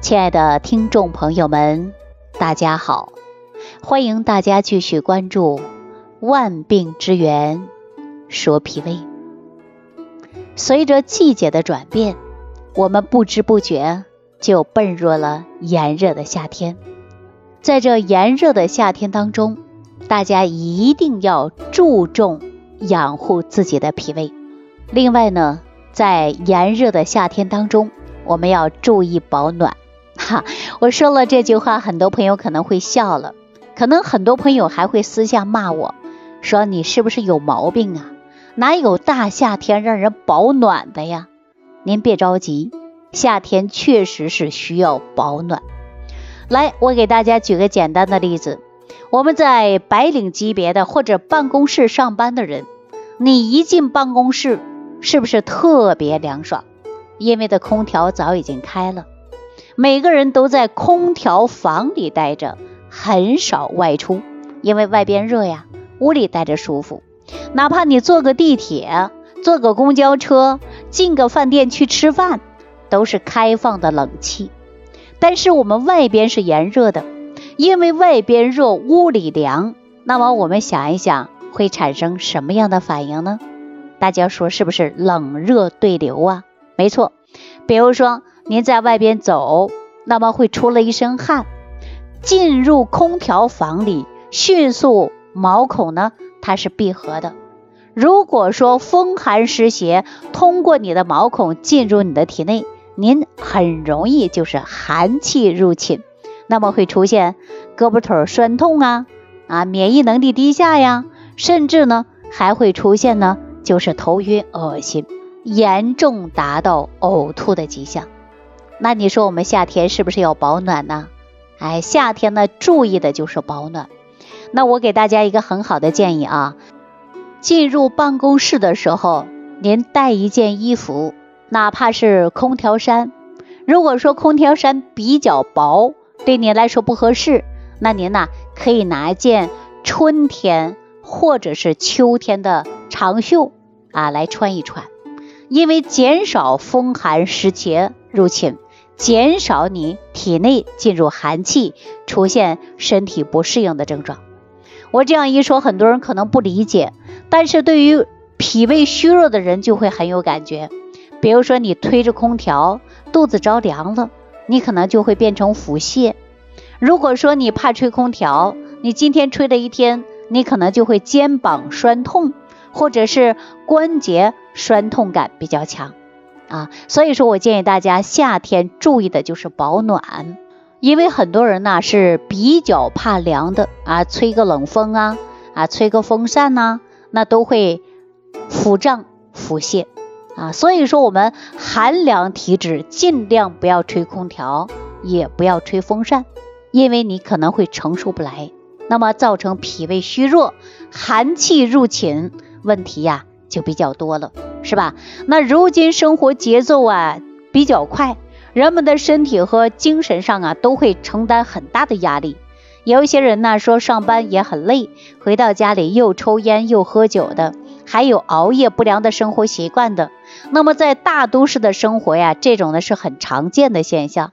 亲爱的听众朋友们，大家好！欢迎大家继续关注《万病之源说脾胃》。随着季节的转变，我们不知不觉就奔入了炎热的夏天。在这炎热的夏天当中，大家一定要注重养护自己的脾胃。另外呢，在炎热的夏天当中，我们要注意保暖。哈，我说了这句话，很多朋友可能会笑了，可能很多朋友还会私下骂我，说你是不是有毛病啊？哪有大夏天让人保暖的呀？您别着急，夏天确实是需要保暖。来，我给大家举个简单的例子。我们在白领级别的或者办公室上班的人，你一进办公室，是不是特别凉爽？因为的空调早已经开了，每个人都在空调房里待着，很少外出，因为外边热呀，屋里待着舒服。哪怕你坐个地铁、坐个公交车、进个饭店去吃饭，都是开放的冷气。但是我们外边是炎热的，因为外边热，屋里凉。那么我们想一想，会产生什么样的反应呢？大家说是不是冷热对流啊？没错，比如说您在外边走，那么会出了一身汗，进入空调房里，迅速毛孔呢它是闭合的。如果说风寒湿邪通过你的毛孔进入你的体内。您很容易就是寒气入侵，那么会出现胳膊腿酸痛啊啊，免疫能力低下呀，甚至呢还会出现呢就是头晕恶心，严重达到呕吐的迹象。那你说我们夏天是不是要保暖呢？哎，夏天呢注意的就是保暖。那我给大家一个很好的建议啊，进入办公室的时候，您带一件衣服。哪怕是空调衫，如果说空调衫比较薄，对您来说不合适，那您呢可以拿一件春天或者是秋天的长袖啊来穿一穿，因为减少风寒湿邪入侵，减少你体内进入寒气，出现身体不适应的症状。我这样一说，很多人可能不理解，但是对于脾胃虚弱的人就会很有感觉。比如说你推着空调，肚子着凉了，你可能就会变成腹泻。如果说你怕吹空调，你今天吹了一天，你可能就会肩膀酸痛，或者是关节酸痛感比较强啊。所以说我建议大家夏天注意的就是保暖，因为很多人呢是比较怕凉的啊，吹个冷风啊啊，吹个风扇呐，那都会腹胀腹泻。啊，所以说我们寒凉体质尽量不要吹空调，也不要吹风扇，因为你可能会承受不来，那么造成脾胃虚弱，寒气入侵，问题呀就比较多了，是吧？那如今生活节奏啊比较快，人们的身体和精神上啊都会承担很大的压力，有一些人呢说上班也很累，回到家里又抽烟又喝酒的。还有熬夜不良的生活习惯的，那么在大都市的生活呀，这种呢是很常见的现象。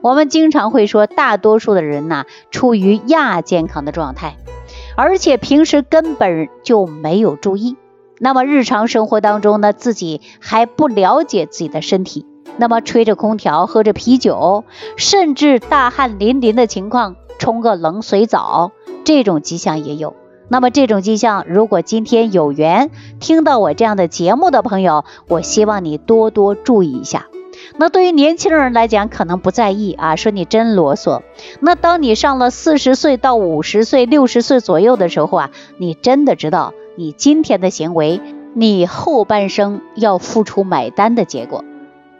我们经常会说，大多数的人呢处于亚健康的状态，而且平时根本就没有注意。那么日常生活当中呢，自己还不了解自己的身体，那么吹着空调，喝着啤酒，甚至大汗淋漓的情况，冲个冷水澡，这种迹象也有。那么这种迹象，如果今天有缘听到我这样的节目的朋友，我希望你多多注意一下。那对于年轻人来讲，可能不在意啊，说你真啰嗦。那当你上了四十岁到五十岁、六十岁左右的时候啊，你真的知道你今天的行为，你后半生要付出买单的结果。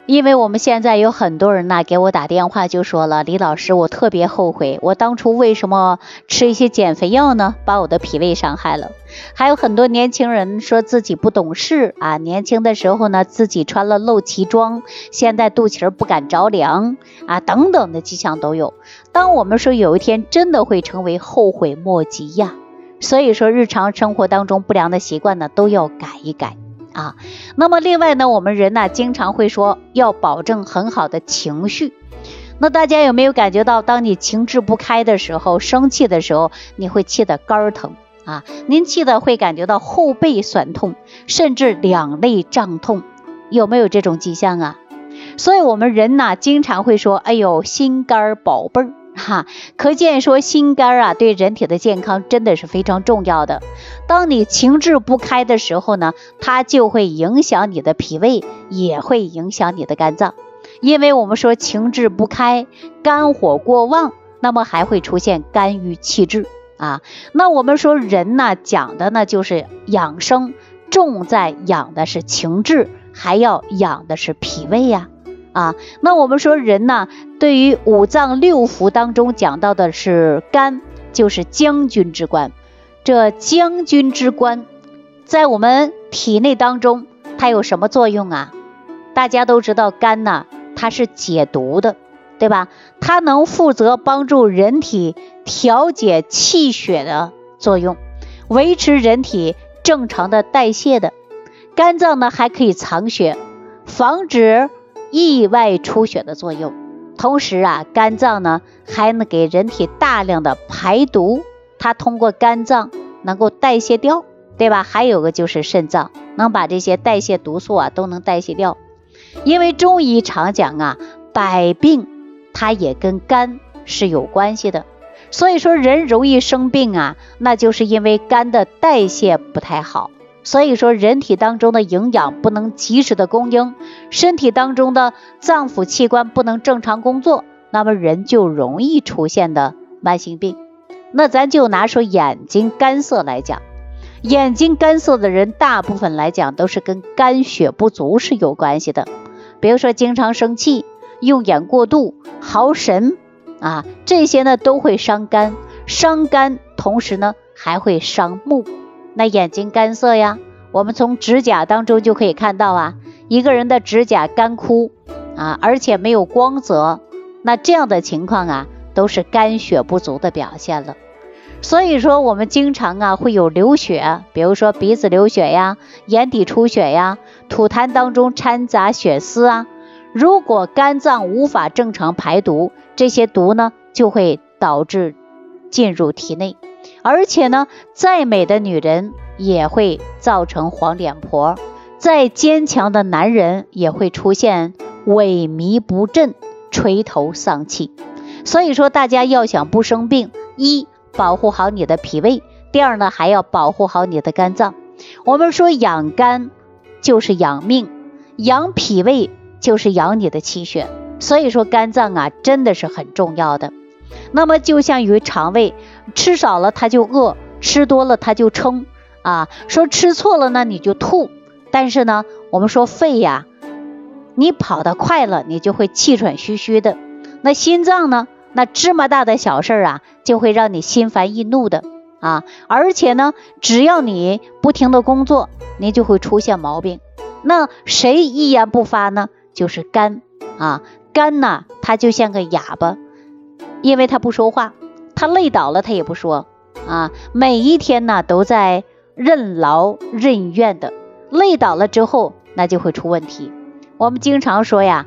因为我们现在有很多人呢，给我打电话就说了，李老师，我特别后悔，我当初为什么吃一些减肥药呢？把我的脾胃伤害了。还有很多年轻人说自己不懂事啊，年轻的时候呢，自己穿了露脐装，现在肚脐儿不敢着凉啊，等等的迹象都有。当我们说有一天真的会成为后悔莫及呀，所以说日常生活当中不良的习惯呢，都要改一改。啊，那么另外呢，我们人呢经常会说要保证很好的情绪，那大家有没有感觉到，当你情志不开的时候，生气的时候，你会气得肝疼啊？您气的会感觉到后背酸痛，甚至两肋胀痛，有没有这种迹象啊？所以，我们人呐，经常会说：“哎呦，心肝宝贝儿。”哈，可见说心肝啊，对人体的健康真的是非常重要的。当你情志不开的时候呢，它就会影响你的脾胃，也会影响你的肝脏。因为我们说情志不开，肝火过旺，那么还会出现肝郁气滞啊。那我们说人呢，讲的呢就是养生，重在养的是情志，还要养的是脾胃呀。啊那我们说人呢，对于五脏六腑当中讲到的是肝，就是将军之官。这将军之官，在我们体内当中，它有什么作用啊？大家都知道，肝呢，它是解毒的，对吧？它能负责帮助人体调节气血的作用，维持人体正常的代谢的。肝脏呢，还可以藏血，防止。意外出血的作用，同时啊，肝脏呢还能给人体大量的排毒，它通过肝脏能够代谢掉，对吧？还有个就是肾脏，能把这些代谢毒素啊都能代谢掉。因为中医常讲啊，百病它也跟肝是有关系的，所以说人容易生病啊，那就是因为肝的代谢不太好。所以说，人体当中的营养不能及时的供应，身体当中的脏腑器官不能正常工作，那么人就容易出现的慢性病。那咱就拿说眼睛干涩来讲，眼睛干涩的人，大部分来讲都是跟肝血不足是有关系的。比如说经常生气、用眼过度、耗神啊，这些呢都会伤肝，伤肝同时呢还会伤目。那眼睛干涩呀，我们从指甲当中就可以看到啊，一个人的指甲干枯啊，而且没有光泽，那这样的情况啊，都是肝血不足的表现了。所以说，我们经常啊会有流血，比如说鼻子流血呀，眼底出血呀，吐痰当中掺杂血丝啊。如果肝脏无法正常排毒，这些毒呢就会导致进入体内。而且呢，再美的女人也会造成黄脸婆，再坚强的男人也会出现萎靡不振、垂头丧气。所以说，大家要想不生病，一保护好你的脾胃，第二呢，还要保护好你的肝脏。我们说养肝就是养命，养脾胃就是养你的气血。所以说，肝脏啊，真的是很重要的。那么就像于肠胃，吃少了它就饿，吃多了它就撑啊。说吃错了呢你就吐，但是呢，我们说肺呀，你跑得快了，你就会气喘吁吁的。那心脏呢，那芝麻大的小事啊，就会让你心烦易怒的啊。而且呢，只要你不停的工作，你就会出现毛病。那谁一言不发呢？就是肝啊，肝呢，它就像个哑巴。因为他不说话，他累倒了他也不说啊，每一天呢都在任劳任怨的，累倒了之后那就会出问题。我们经常说呀，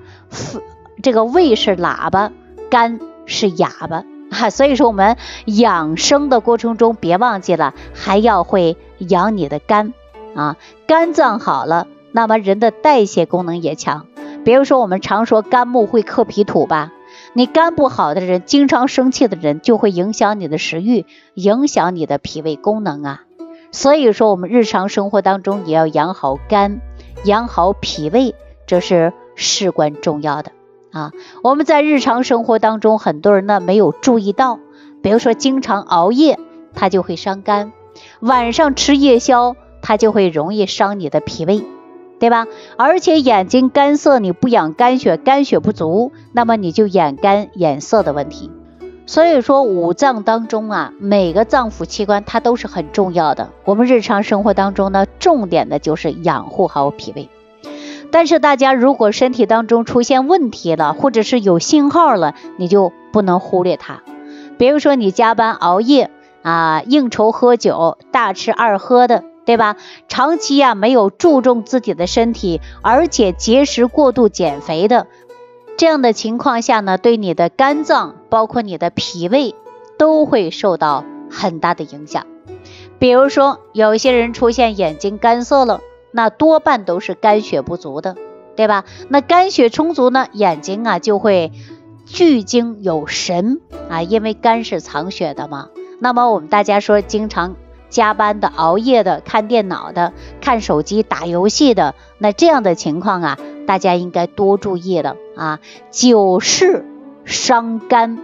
这个胃是喇叭，肝是哑巴哈，所以说我们养生的过程中别忘记了还要会养你的肝啊，肝脏好了，那么人的代谢功能也强。比如说我们常说肝木会克脾土吧。你肝不好的人，经常生气的人，就会影响你的食欲，影响你的脾胃功能啊。所以说，我们日常生活当中也要养好肝，养好脾胃，这是事关重要的啊。我们在日常生活当中，很多人呢没有注意到，比如说经常熬夜，它就会伤肝；晚上吃夜宵，它就会容易伤你的脾胃。对吧？而且眼睛干涩，你不养肝血，肝血不足，那么你就眼干眼涩的问题。所以说五脏当中啊，每个脏腑器官它都是很重要的。我们日常生活当中呢，重点的就是养护好脾胃。但是大家如果身体当中出现问题了，或者是有信号了，你就不能忽略它。比如说你加班熬夜啊，应酬喝酒，大吃二喝的。对吧？长期呀没有注重自己的身体，而且节食过度减肥的，这样的情况下呢，对你的肝脏，包括你的脾胃，都会受到很大的影响。比如说，有些人出现眼睛干涩了，那多半都是肝血不足的，对吧？那肝血充足呢，眼睛啊就会聚精有神啊，因为肝是藏血的嘛。那么我们大家说，经常加班的、熬夜的、看电脑的、看手机、打游戏的，那这样的情况啊，大家应该多注意了啊。久视伤肝，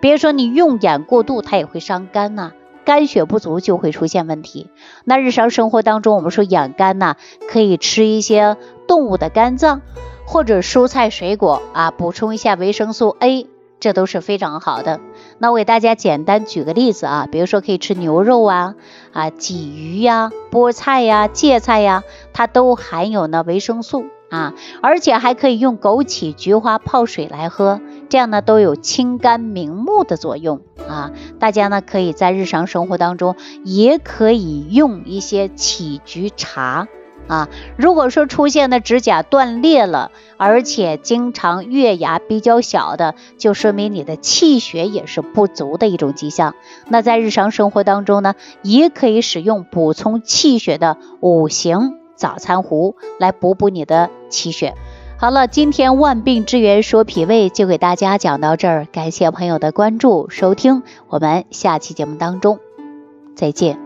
别说你用眼过度，它也会伤肝呐。肝血不足就会出现问题。那日常生活当中，我们说养肝呢，可以吃一些动物的肝脏，或者蔬菜水果啊，补充一下维生素 A，这都是非常好的。那我给大家简单举个例子啊，比如说可以吃牛肉啊，啊鲫鱼呀、菠菜呀、芥菜呀，它都含有呢维生素啊，而且还可以用枸杞、菊花泡水来喝。这样呢都有清肝明目的作用啊！大家呢可以在日常生活当中也可以用一些杞菊茶啊。如果说出现的指甲断裂了，而且经常月牙比较小的，就说明你的气血也是不足的一种迹象。那在日常生活当中呢，也可以使用补充气血的五行早餐壶来补补你的气血。好了，今天万病之源说脾胃就给大家讲到这儿，感谢朋友的关注收听，我们下期节目当中再见。